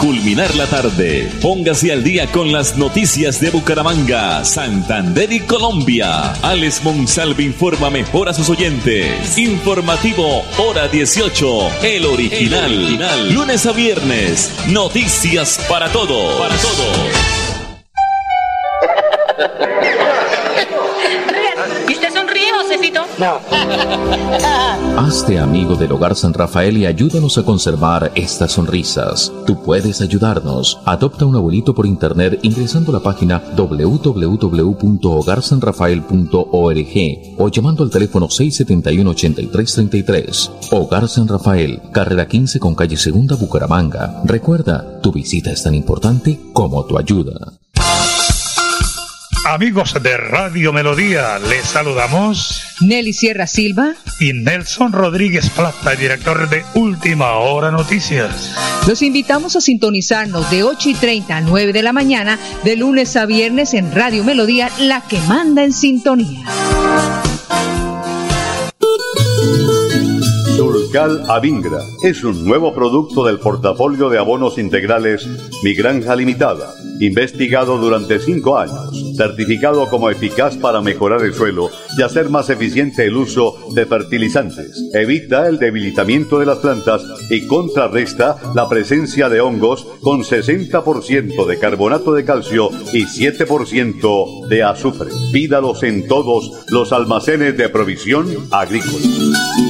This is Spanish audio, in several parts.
culminar la tarde, póngase al día con las noticias de Bucaramanga, Santander y Colombia. Alex Monsalve informa mejor a sus oyentes. Informativo Hora 18, el original. El original. Lunes a viernes, noticias para todo. Para todo. No. Hazte amigo del Hogar San Rafael y ayúdanos a conservar estas sonrisas. Tú puedes ayudarnos. Adopta un abuelito por internet ingresando a la página www.hogarsanrafael.org o llamando al teléfono 671-8333. Hogar San Rafael, carrera 15 con calle Segunda, Bucaramanga. Recuerda, tu visita es tan importante como tu ayuda. Amigos de Radio Melodía, les saludamos Nelly Sierra Silva y Nelson Rodríguez Plata, director de Última Hora Noticias. Los invitamos a sintonizarnos de 8 y 30 a 9 de la mañana, de lunes a viernes en Radio Melodía, la que manda en sintonía. Surcal Avingra es un nuevo producto del portafolio de abonos integrales Mi Granja Limitada, investigado durante cinco años, certificado como eficaz para mejorar el suelo y hacer más eficiente el uso de fertilizantes. Evita el debilitamiento de las plantas y contrarresta la presencia de hongos con 60% de carbonato de calcio y 7% de azufre. Pídalos en todos los almacenes de provisión agrícola.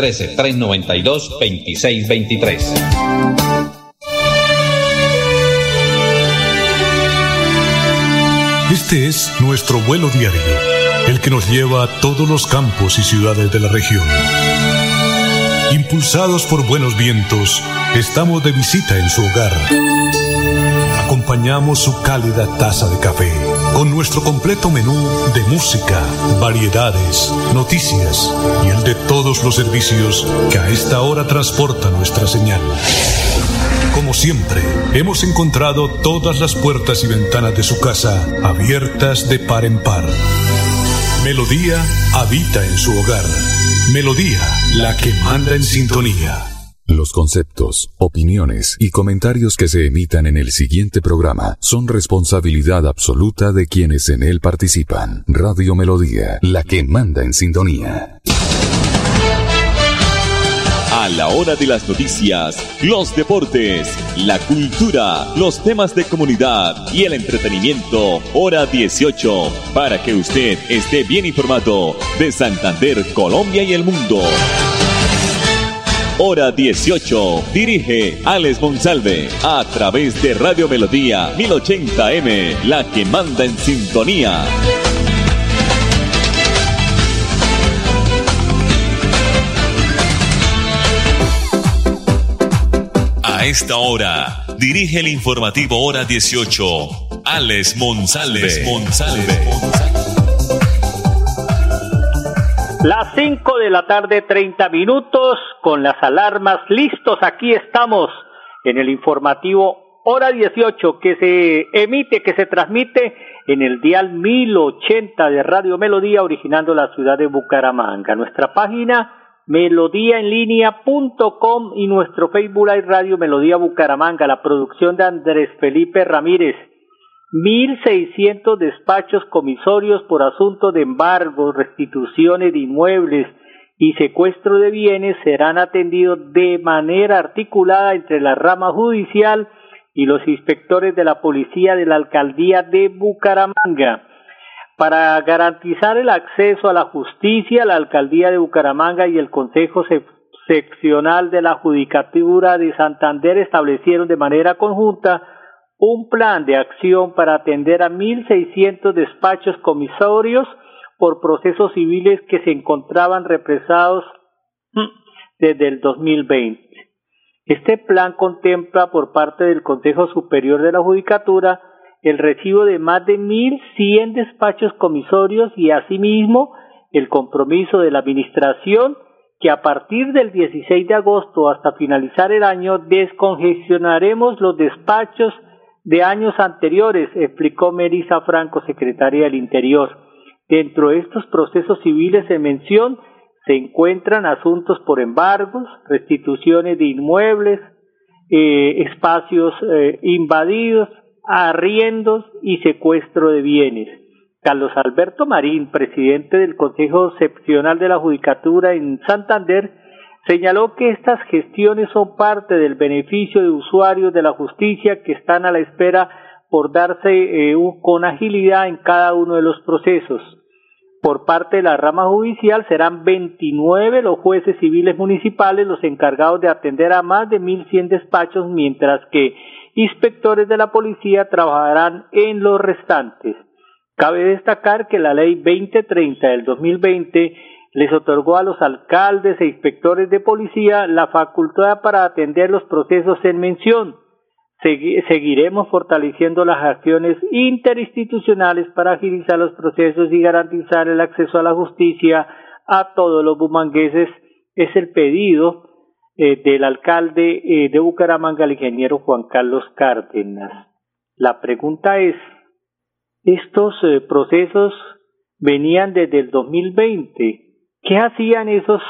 313-392-2623. Este es nuestro vuelo diario, el que nos lleva a todos los campos y ciudades de la región. Impulsados por buenos vientos, estamos de visita en su hogar. Acompañamos su cálida taza de café con nuestro completo menú de música, variedades, noticias y el de todos los servicios que a esta hora transporta nuestra señal. Como siempre, hemos encontrado todas las puertas y ventanas de su casa abiertas de par en par. Melodía habita en su hogar. Melodía, la que manda en sintonía. Los conceptos, opiniones y comentarios que se emitan en el siguiente programa son responsabilidad absoluta de quienes en él participan. Radio Melodía, la que manda en sintonía. A la hora de las noticias, los deportes, la cultura, los temas de comunidad y el entretenimiento, hora 18, para que usted esté bien informado de Santander, Colombia y el mundo. Hora 18. Dirige Alex Monsalve a través de Radio Melodía 1080M, la que manda en sintonía. A esta hora, dirige el informativo Hora 18, Alex Monsalve. Monsalve. Las 5 de la tarde, 30 minutos, con las alarmas listos. Aquí estamos en el informativo Hora 18, que se emite, que se transmite en el dial 1080 de Radio Melodía, originando la ciudad de Bucaramanga. Nuestra página melodíaenlínea.com y nuestro Facebook Live Radio Melodía Bucaramanga, la producción de Andrés Felipe Ramírez. 1.600 despachos comisorios por asunto de embargos, restituciones de inmuebles y secuestro de bienes serán atendidos de manera articulada entre la rama judicial y los inspectores de la policía de la alcaldía de Bucaramanga. Para garantizar el acceso a la justicia, la alcaldía de Bucaramanga y el Consejo Seccional de la Judicatura de Santander establecieron de manera conjunta un plan de acción para atender a 1.600 despachos comisorios por procesos civiles que se encontraban represados desde el 2020. Este plan contempla por parte del Consejo Superior de la Judicatura el recibo de más de 1.100 despachos comisorios y asimismo el compromiso de la Administración que a partir del 16 de agosto hasta finalizar el año descongestionaremos los despachos de años anteriores, explicó Melissa Franco, secretaria del Interior. Dentro de estos procesos civiles en mención se encuentran asuntos por embargos, restituciones de inmuebles, eh, espacios eh, invadidos, arriendos y secuestro de bienes. Carlos Alberto Marín, presidente del Consejo Excepcional de la Judicatura en Santander, señaló que estas gestiones son parte del beneficio de usuarios de la justicia que están a la espera por darse eh, con agilidad en cada uno de los procesos. Por parte de la rama judicial serán 29 los jueces civiles municipales los encargados de atender a más de 1.100 despachos, mientras que inspectores de la policía trabajarán en los restantes. Cabe destacar que la ley 2030 del 2020 les otorgó a los alcaldes e inspectores de policía la facultad para atender los procesos en mención. seguiremos fortaleciendo las acciones interinstitucionales para agilizar los procesos y garantizar el acceso a la justicia a todos los bumangueses. Es el pedido eh, del alcalde eh, de Bucaramanga, el ingeniero Juan Carlos Cárdenas. La pregunta es, estos eh, procesos venían desde el 2020. ¿Qué hacían esos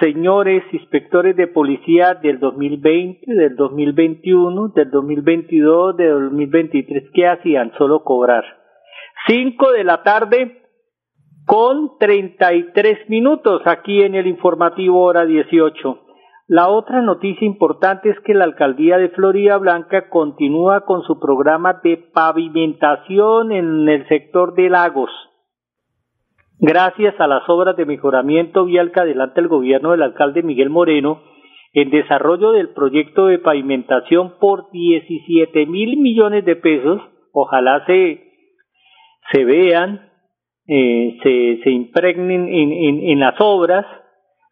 señores inspectores de policía del 2020, del 2021, del 2022, del 2023? ¿Qué hacían? Solo cobrar. Cinco de la tarde, con 33 minutos aquí en el informativo hora 18. La otra noticia importante es que la alcaldía de Florida Blanca continúa con su programa de pavimentación en el sector de lagos. Gracias a las obras de mejoramiento vial que adelanta el gobierno del alcalde Miguel Moreno, en desarrollo del proyecto de pavimentación por 17 mil millones de pesos, ojalá se, se vean eh, se, se impregnen en, en, en las obras,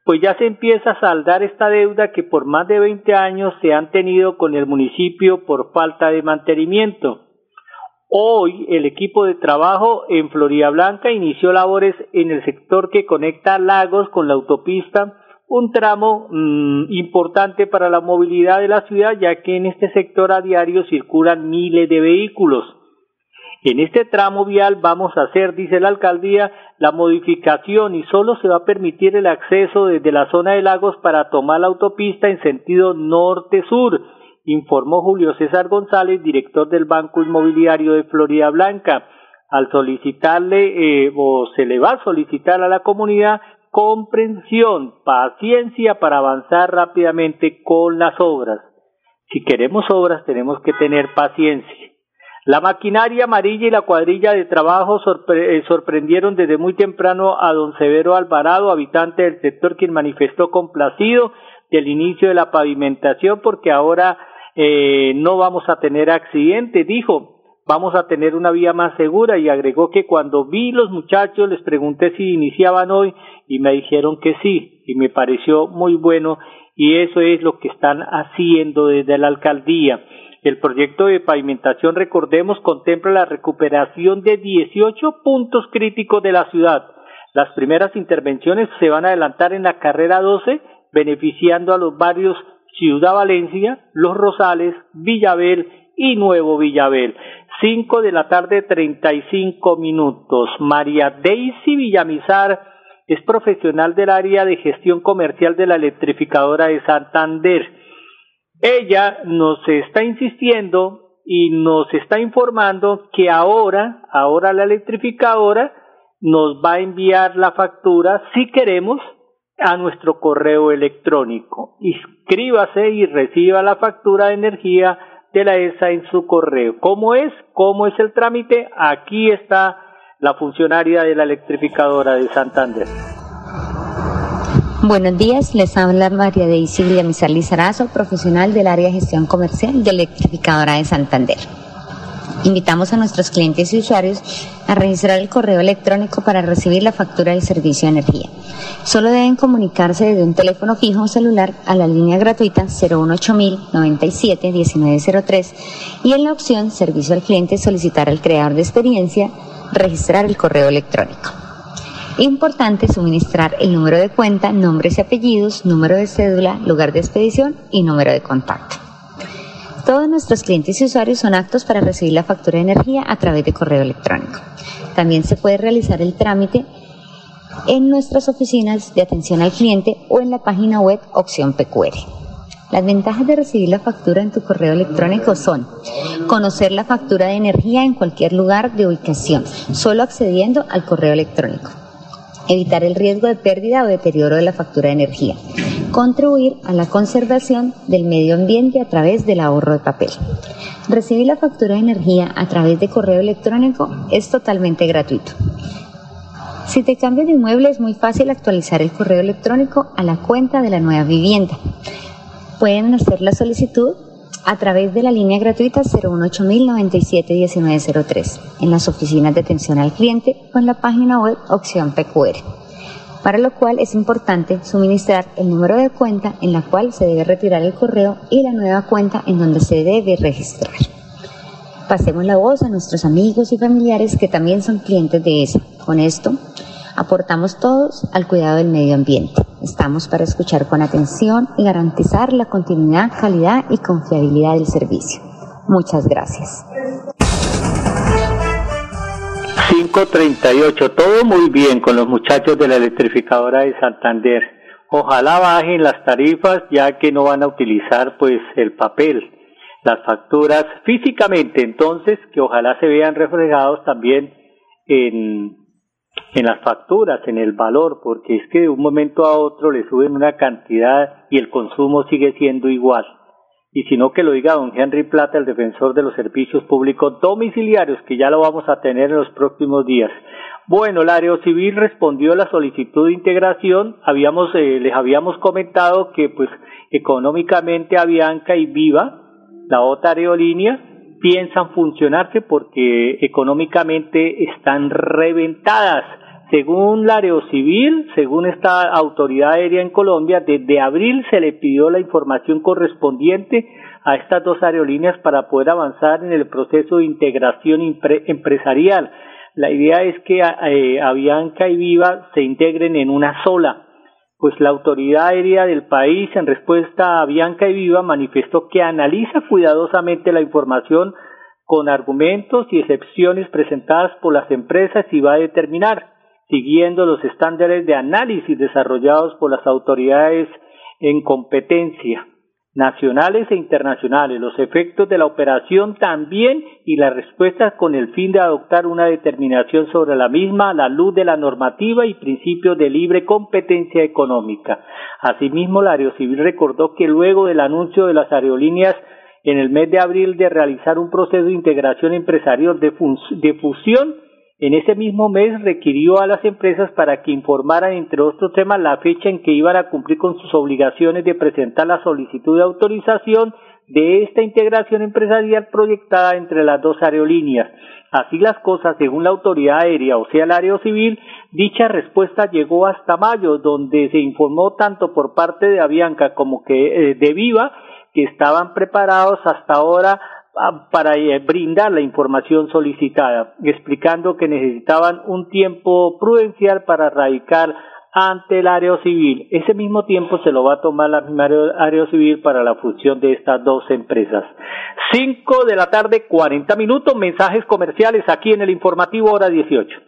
pues ya se empieza a saldar esta deuda que por más de 20 años se han tenido con el municipio por falta de mantenimiento. Hoy el equipo de trabajo en Florida Blanca inició labores en el sector que conecta Lagos con la autopista, un tramo mmm, importante para la movilidad de la ciudad, ya que en este sector a diario circulan miles de vehículos. En este tramo vial vamos a hacer, dice la alcaldía, la modificación y solo se va a permitir el acceso desde la zona de lagos para tomar la autopista en sentido norte-sur, informó Julio César González, director del Banco Inmobiliario de Florida Blanca. Al solicitarle eh, o se le va a solicitar a la comunidad comprensión, paciencia para avanzar rápidamente con las obras. Si queremos obras tenemos que tener paciencia. La maquinaria amarilla y la cuadrilla de trabajo eh, sorprendieron desde muy temprano a don Severo Alvarado, habitante del sector, quien manifestó complacido del inicio de la pavimentación porque ahora eh, no vamos a tener accidente, dijo, vamos a tener una vía más segura y agregó que cuando vi los muchachos les pregunté si iniciaban hoy y me dijeron que sí y me pareció muy bueno y eso es lo que están haciendo desde la alcaldía. El proyecto de pavimentación, recordemos, contempla la recuperación de 18 puntos críticos de la ciudad. Las primeras intervenciones se van a adelantar en la carrera 12, beneficiando a los barrios Ciudad Valencia, Los Rosales, Villabel y Nuevo Villabel. 5 de la tarde, 35 minutos. María Daisy Villamizar es profesional del área de gestión comercial de la electrificadora de Santander ella nos está insistiendo y nos está informando que ahora, ahora la electrificadora nos va a enviar la factura si queremos a nuestro correo electrónico. Inscríbase y reciba la factura de energía de la ESA en su correo. ¿Cómo es? ¿Cómo es el trámite? Aquí está la funcionaria de la electrificadora de Santander. Buenos días, les habla María de Villamizar Lizarazo, profesional del área de gestión comercial de Electrificadora de Santander. Invitamos a nuestros clientes y usuarios a registrar el correo electrónico para recibir la factura del servicio de energía. Solo deben comunicarse desde un teléfono fijo o celular a la línea gratuita 018000 97 1903 y en la opción Servicio al cliente solicitar al creador de experiencia registrar el correo electrónico. Importante suministrar el número de cuenta, nombres y apellidos, número de cédula, lugar de expedición y número de contacto. Todos nuestros clientes y usuarios son aptos para recibir la factura de energía a través de correo electrónico. También se puede realizar el trámite en nuestras oficinas de atención al cliente o en la página web Opción PQR. Las ventajas de recibir la factura en tu correo electrónico son conocer la factura de energía en cualquier lugar de ubicación, solo accediendo al correo electrónico. Evitar el riesgo de pérdida o deterioro de la factura de energía. Contribuir a la conservación del medio ambiente a través del ahorro de papel. Recibir la factura de energía a través de correo electrónico es totalmente gratuito. Si te cambias de inmueble es muy fácil actualizar el correo electrónico a la cuenta de la nueva vivienda. Pueden hacer la solicitud a través de la línea gratuita 018-097-1903 en las oficinas de atención al cliente o en la página web Opción PQR, para lo cual es importante suministrar el número de cuenta en la cual se debe retirar el correo y la nueva cuenta en donde se debe registrar. Pasemos la voz a nuestros amigos y familiares que también son clientes de ESA. Con esto, aportamos todos al cuidado del medio ambiente. Estamos para escuchar con atención y garantizar la continuidad, calidad y confiabilidad del servicio. Muchas gracias. 538, todo muy bien con los muchachos de la electrificadora de Santander. Ojalá bajen las tarifas ya que no van a utilizar pues el papel, las facturas físicamente, entonces que ojalá se vean reflejados también en en las facturas, en el valor, porque es que de un momento a otro le suben una cantidad y el consumo sigue siendo igual. Y si no que lo diga don Henry Plata, el defensor de los servicios públicos domiciliarios, que ya lo vamos a tener en los próximos días. Bueno, el área civil respondió a la solicitud de integración. Habíamos, eh, les habíamos comentado que, pues, económicamente Avianca y Viva, la otra aerolínea, piensan funcionarse porque económicamente están reventadas. Según la Aerocivil, según esta autoridad aérea en Colombia, desde abril se le pidió la información correspondiente a estas dos aerolíneas para poder avanzar en el proceso de integración empresarial. La idea es que eh, Avianca y Viva se integren en una sola pues la autoridad aérea del país, en respuesta a Bianca y Viva, manifestó que analiza cuidadosamente la información con argumentos y excepciones presentadas por las empresas y va a determinar, siguiendo los estándares de análisis desarrollados por las autoridades en competencia nacionales e internacionales, los efectos de la operación también y las respuestas con el fin de adoptar una determinación sobre la misma a la luz de la normativa y principios de libre competencia económica. Asimismo, la Aerocivil recordó que luego del anuncio de las aerolíneas en el mes de abril de realizar un proceso de integración empresarial de, de fusión, en ese mismo mes requirió a las empresas para que informaran, entre otros temas, la fecha en que iban a cumplir con sus obligaciones de presentar la solicitud de autorización de esta integración empresarial proyectada entre las dos aerolíneas. Así las cosas, según la autoridad aérea, o sea, el área civil, dicha respuesta llegó hasta mayo, donde se informó tanto por parte de Avianca como que eh, de Viva que estaban preparados hasta ahora para eh, brindar la información solicitada, explicando que necesitaban un tiempo prudencial para radicar ante el área civil. Ese mismo tiempo se lo va a tomar la área civil para la fusión de estas dos empresas. Cinco de la tarde, cuarenta minutos, mensajes comerciales aquí en el informativo hora dieciocho.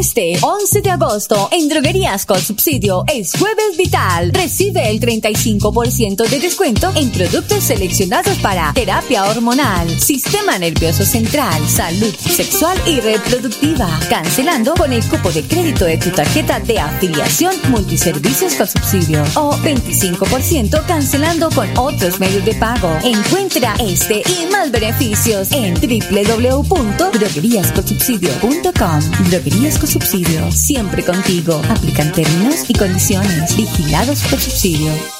Este 11 de agosto en Droguerías con Subsidio es Jueves Vital. Recibe el 35% de descuento en productos seleccionados para terapia hormonal, sistema nervioso central, salud sexual y reproductiva. Cancelando con el cupo de crédito de tu tarjeta de afiliación Multiservicios con Subsidio o 25% cancelando con otros medios de pago. Encuentra este y más beneficios en www.drogueríasconsubsidio.com. Droguerías con subsidio, siempre contigo. Aplican términos y condiciones. Vigilados por subsidio.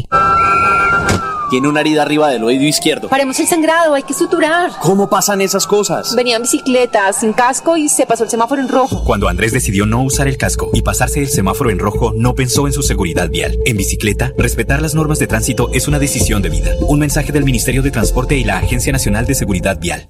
Tiene una herida arriba del oído izquierdo. Paremos el sangrado, hay que suturar. ¿Cómo pasan esas cosas? Venía en bicicleta, sin casco y se pasó el semáforo en rojo. Cuando Andrés decidió no usar el casco y pasarse el semáforo en rojo, no pensó en su seguridad vial. En bicicleta, respetar las normas de tránsito es una decisión de vida. Un mensaje del Ministerio de Transporte y la Agencia Nacional de Seguridad Vial.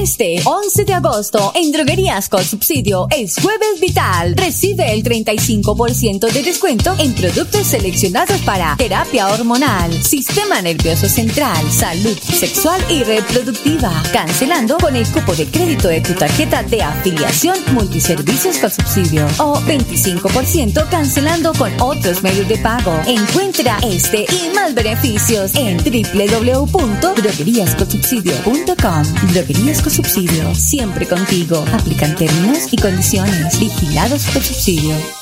Este 11 de agosto en Droguerías con Subsidio es Jueves Vital. Recibe el 35% de descuento en productos seleccionados para terapia hormonal, sistema nervioso central, salud sexual y reproductiva. Cancelando con el cupo de crédito de tu tarjeta de afiliación Multiservicios con Subsidio o 25% cancelando con otros medios de pago. Encuentra este y más beneficios en www.drogueríasconsubsidio.com. Droguerías Subsidio, siempre contigo. Aplican términos y condiciones. Vigilados por subsidio.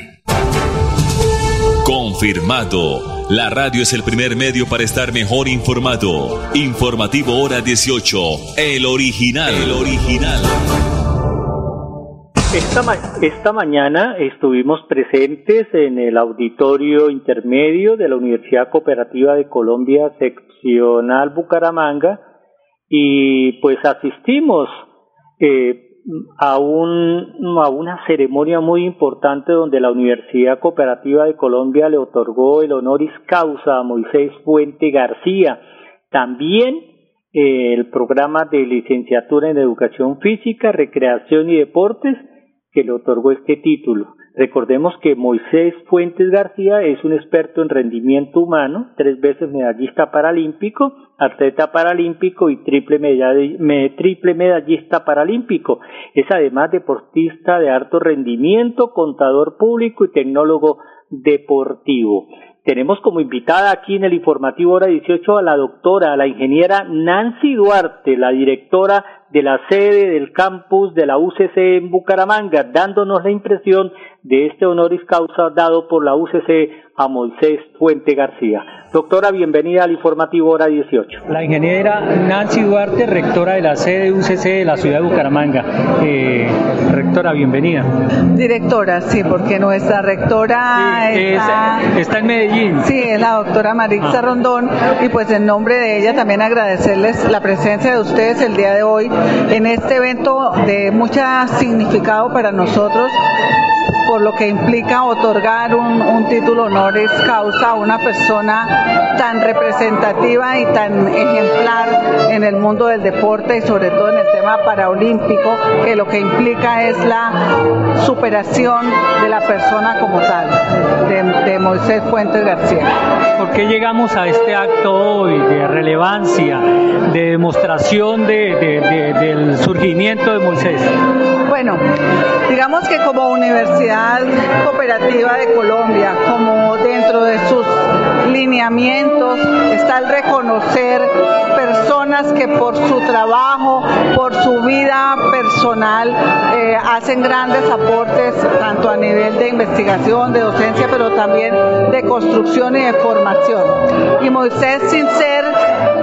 Confirmado. La radio es el primer medio para estar mejor informado. Informativo Hora 18. El original. El original. Esta, esta mañana estuvimos presentes en el auditorio intermedio de la Universidad Cooperativa de Colombia Seccional Bucaramanga y pues asistimos eh, a, un, a una ceremonia muy importante donde la Universidad Cooperativa de Colombia le otorgó el honoris causa a Moisés Fuente García. También eh, el programa de licenciatura en Educación Física, Recreación y Deportes que le otorgó este título. Recordemos que Moisés Fuentes García es un experto en rendimiento humano, tres veces medallista paralímpico, atleta paralímpico y triple, triple medallista paralímpico. Es además deportista de alto rendimiento, contador público y tecnólogo deportivo. Tenemos como invitada aquí en el informativo hora 18 a la doctora, a la ingeniera Nancy Duarte, la directora de la sede del campus de la UCC en Bucaramanga, dándonos la impresión de este honoris causa dado por la UCC a Moisés Fuente García. Doctora, bienvenida al informativo hora 18. La ingeniera Nancy Duarte, rectora de la sede UCC de la ciudad de Bucaramanga. Eh, rectora, bienvenida. Directora, sí, porque nuestra rectora está... está... en Medellín. Sí, es la doctora Marixa ah. Rondón y pues en nombre de ella también agradecerles la presencia de ustedes el día de hoy en este evento de mucho significado para nosotros por lo que implica otorgar un, un, título honoris causa a una persona tan representativa y tan ejemplar en el mundo del deporte y sobre todo en el tema paraolímpico, que lo que implica es la superación de la persona como tal, de, Moisés Fuentes García. ¿Por qué llegamos a este acto hoy de relevancia, de demostración de, del surgimiento de Moisés? Bueno, digamos que como Universidad Cooperativa de Colombia, como dentro de sus lineamientos está el reconocer personas que por su trabajo, por su vida personal, eh, hacen grandes aportes tanto a nivel de investigación, de docencia, pero también de construcción y de formación. Y Moisés, sin ser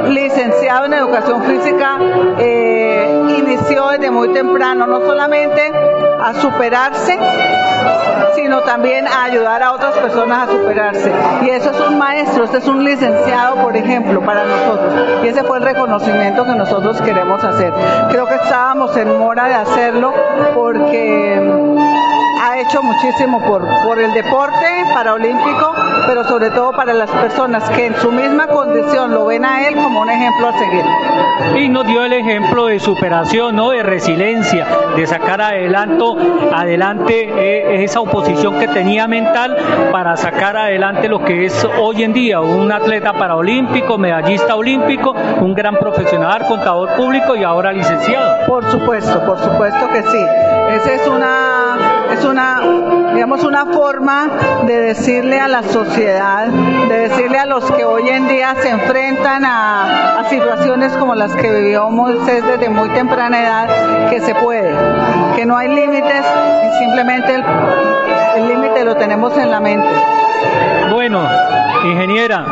licenciado en educación física, eh, inició desde muy temprano, no solamente a superarse, sino también a ayudar a otras personas a superarse. Y eso es un maestro, este es un licenciado, por ejemplo, para nosotros. Y ese fue el reconocimiento que nosotros queremos hacer. Creo que estábamos en mora de hacerlo porque ha hecho muchísimo por, por el deporte paraolímpico, pero sobre todo para las personas que en su misma condición lo ven a él como un ejemplo a seguir. Y nos dio el ejemplo de superación, ¿no? de resiliencia, de sacar adelante, adelante eh, esa oposición que tenía mental para sacar adelante lo que es hoy en día un atleta paraolímpico, medallista olímpico, un gran profesional, contador público y ahora licenciado. Por supuesto, por supuesto que sí. Esa es una es una, digamos, una forma de decirle a la sociedad, de decirle a los que hoy en día se enfrentan a, situaciones como las que vivió Moisés desde muy temprana edad, que se puede, que no hay límites y simplemente el límite lo tenemos en la mente. Bueno, ingeniera,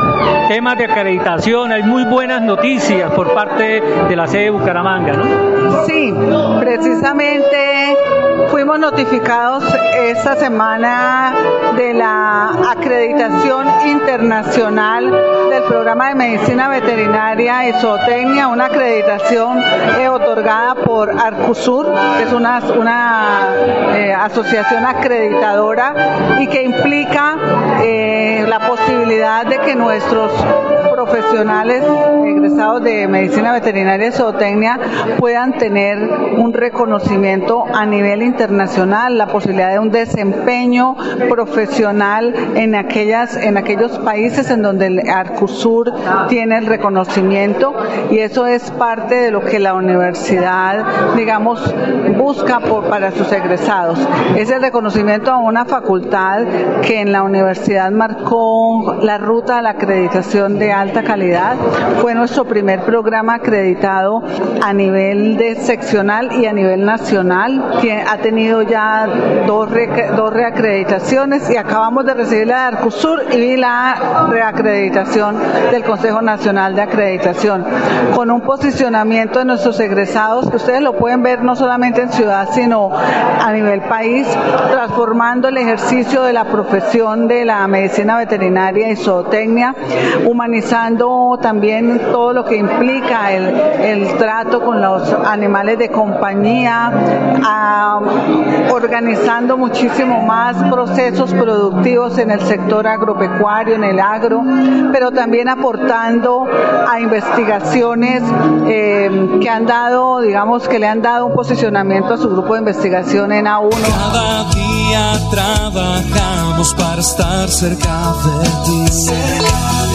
temas de acreditación, hay muy buenas noticias por parte de la sede de Bucaramanga, ¿no? Sí, precisamente fuimos notificados esta semana de la acreditación internacional del programa de medicina veterinaria y zootecnia, una acreditación eh, otorgada por Arcusur, que es una, una eh, asociación acreditadora y que implica eh, la posibilidad de que nuestros profesionales egresados de medicina veterinaria y zootecnia puedan tener un reconocimiento a nivel internacional, la posibilidad de un desempeño profesional en aquellas en aquellos países en donde el Arcusur tiene el reconocimiento y eso es parte de lo que la universidad, digamos, busca para sus egresados. Es el reconocimiento a una facultad que en la universidad marcó la ruta a la acreditación de calidad. Fue nuestro primer programa acreditado a nivel de seccional y a nivel nacional. Ha tenido ya dos, dos reacreditaciones y acabamos de recibir la de Arcusur y la reacreditación del Consejo Nacional de Acreditación, con un posicionamiento de nuestros egresados que ustedes lo pueden ver no solamente en ciudad, sino a nivel país, transformando el ejercicio de la profesión de la medicina veterinaria y zootecnia, humanizando también todo lo que implica el, trato con los animales de compañía, organizando muchísimo más procesos productivos en el sector agropecuario, en el agro, pero también aportando a investigaciones eh, que han dado, digamos, que le han dado un posicionamiento a su grupo de investigación en A1. Cada día trabajamos para estar cerca de ti.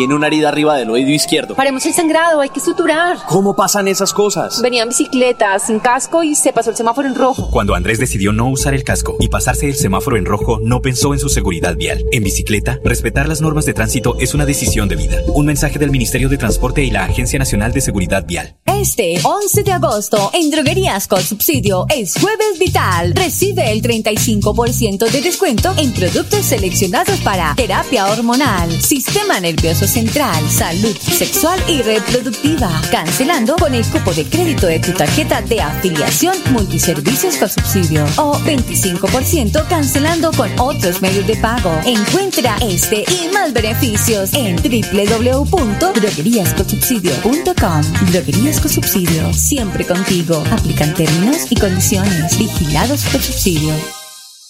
Tiene una herida arriba del oído izquierdo. Paremos el sangrado, hay que suturar. ¿Cómo pasan esas cosas? Venía en bicicleta, sin casco y se pasó el semáforo en rojo. Cuando Andrés decidió no usar el casco y pasarse el semáforo en rojo, no pensó en su seguridad vial. En bicicleta, respetar las normas de tránsito es una decisión de vida. Un mensaje del Ministerio de Transporte y la Agencia Nacional de Seguridad Vial. Este 11 de agosto, en Droguerías con Subsidio, es Jueves Vital. Recibe el 35% de descuento en productos seleccionados para terapia hormonal, sistema nervioso central, salud sexual y reproductiva. Cancelando con el cupo de crédito de tu tarjeta de afiliación multiservicios con subsidio. O 25% cancelando con otros medios de pago. Encuentra este y más beneficios en www.drogueríasconsubsidio.com. Droguerías con subsidio. Siempre contigo. Aplican términos y condiciones. Vigilados por subsidio.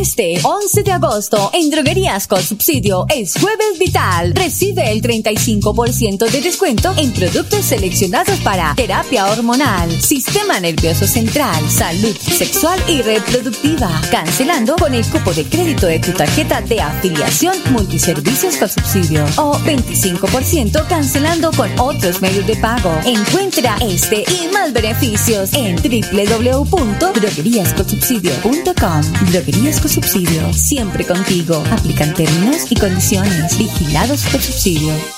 Este 11 de agosto, en Droguerías con Subsidio es Jueves Vital. Recibe el 35% de descuento en productos seleccionados para terapia hormonal, sistema nervioso central, salud sexual y reproductiva. Cancelando con el cupo de crédito de tu tarjeta de afiliación multiservicios con subsidio. O 25% cancelando con otros medios de pago. Encuentra este y más beneficios en www.drogueríasconsubsidio.com. Droguerías con subsidio. Siempre contigo. Aplican términos y condiciones. Vigilados por subsidio.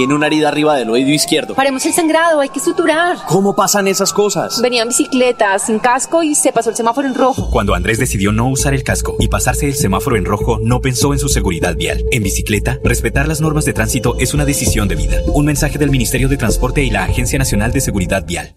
Tiene una herida arriba del oído izquierdo. Paremos el sangrado, hay que suturar. ¿Cómo pasan esas cosas? Venía en bicicleta, sin casco y se pasó el semáforo en rojo. Cuando Andrés decidió no usar el casco y pasarse el semáforo en rojo, no pensó en su seguridad vial. En bicicleta, respetar las normas de tránsito es una decisión de vida. Un mensaje del Ministerio de Transporte y la Agencia Nacional de Seguridad Vial.